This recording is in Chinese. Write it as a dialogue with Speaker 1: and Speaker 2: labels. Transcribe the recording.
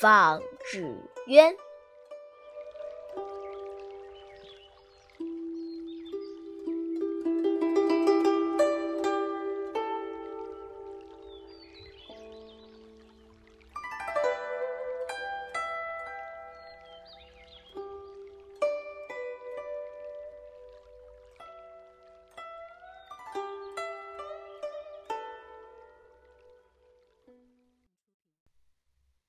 Speaker 1: 放纸鸢。